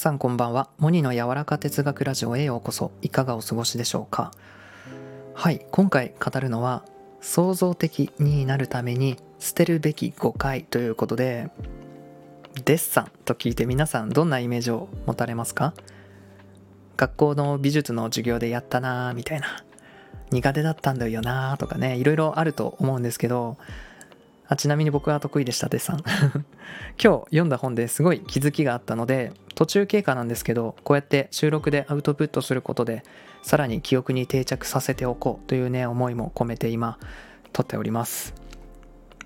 さんこんばんは。モニの柔らか哲学ラジオへようこそ。いかがお過ごしでしょうか？はい今回語るのは創造的になるために捨てるべき誤解ということでデッサンと聞いて皆さんどんなイメージを持たれますか？学校の美術の授業でやったなーみたいな。苦手だったんだよなーとかねいろいろあると思うんですけどあちなみに僕は得意でしたデッサン。今日読んだ本ですごい気づきがあったので途中経過なんですけどこうやって収録でアウトプットすることでさらに記憶に定着させておこうというね思いも込めて今撮っております。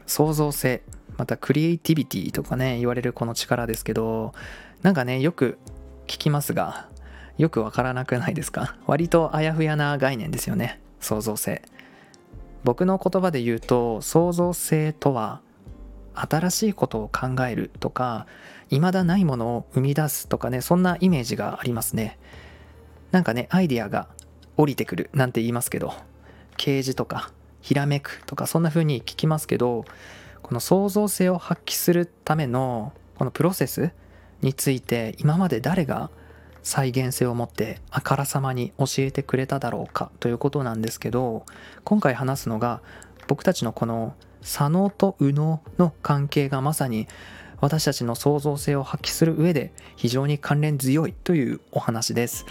創造性またクリエイティビティとかね言われるこの力ですけどなんかねよく聞きますがよくわからなくないですか？割とあやふやな概念ですよね創造性。僕の言葉で言うと創造性とは新しいことを考えるとか未だないものを生み出すとかねそんなイメージがありますね。なんかねアイデアが降りてくるなんて言いますけど啓示とかひらめくとかそんな風に聞きますけどこの創造性を発揮するためのこのプロセスについて今まで誰が再現性を持ってあからさまに教えてくれただろうかということなんですけど今回話すのが僕たちのこの左脳と右脳の関係がまさに私たちの創造性を発揮する上で非常に関連強いというお話です。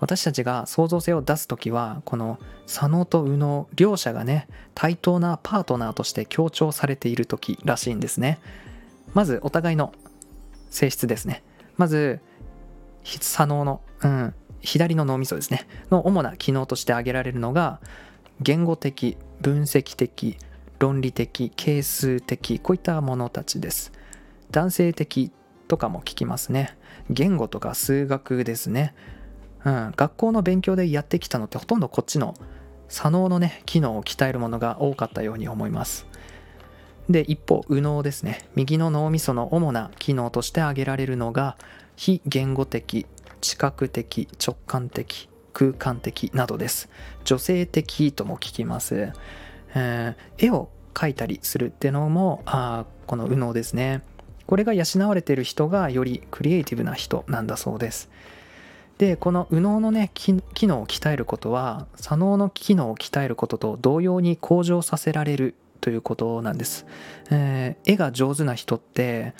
私たちが創造性を出す時はこの左脳と右脳両者がね対等なパートナーとして強調されている時らしいんですね。まずお互いの性質ですね。まず左脳の、うん、左の脳みそですね。の主な機能として挙げられるのが言語的分析的論理的係数的こういったものたちです。男性的とかも聞きますね。言語とか数学ですね、うん、学校の勉強でやってきたのってほとんどこっちの左脳のね機能を鍛えるものが多かったように思います。で一方右脳ですね。右の脳みその主な機能として挙げられるのが非言語的知覚的直感的空間的などです。女性的とも聞きます、えー、絵を描いたりするってのもあこの右脳ですね。これが養われている人がよりクリエイティブな人なんだそうです。でこの右脳のね機能を鍛えることは左脳の機能を鍛えることと同様に向上させられるということなんです、えー、絵が上手な人って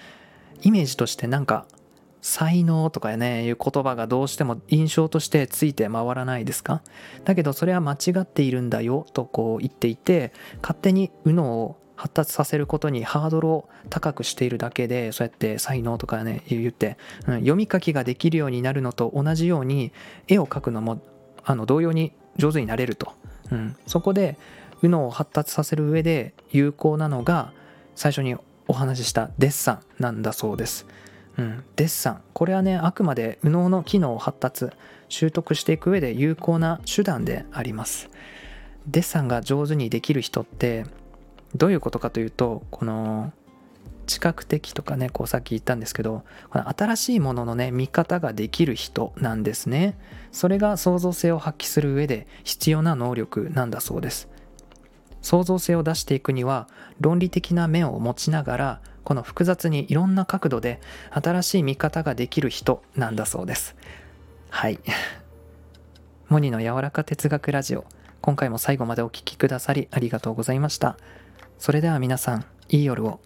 イメージとしてなんか才能とかねいう言葉がどうしても印象としてついて回らないですか？だけどそれは間違っているんだよとこう言っていて勝手に右脳を発達させることにハードルを高くしているだけでそうやって才能とかね言って、うん、読み書きができるようになるのと同じように絵を描くのもあの同様に上手になれると、うん、そこで右脳を発達させる上で有効なのが最初にお話ししたデッサンなんだそうです。うん、デッサン。これはねあくまで右脳の機能を発達習得していく上で有効な手段であります。デッサンが上手にできる人ってどういうことかというとこの知覚的とかねこうさっき言ったんですけどこの新しいもののね見方ができる人なんですね。それが創造性を発揮する上で必要な能力なんだそうです。創造性を出していくには論理的な面を持ちながらこの複雑にいろんな角度で新しい見方ができる人なんだそうです。はい。モニの柔らか哲学ラジオ。今回も最後までお聴きくださりありがとうございました。それでは皆さんいい夜を。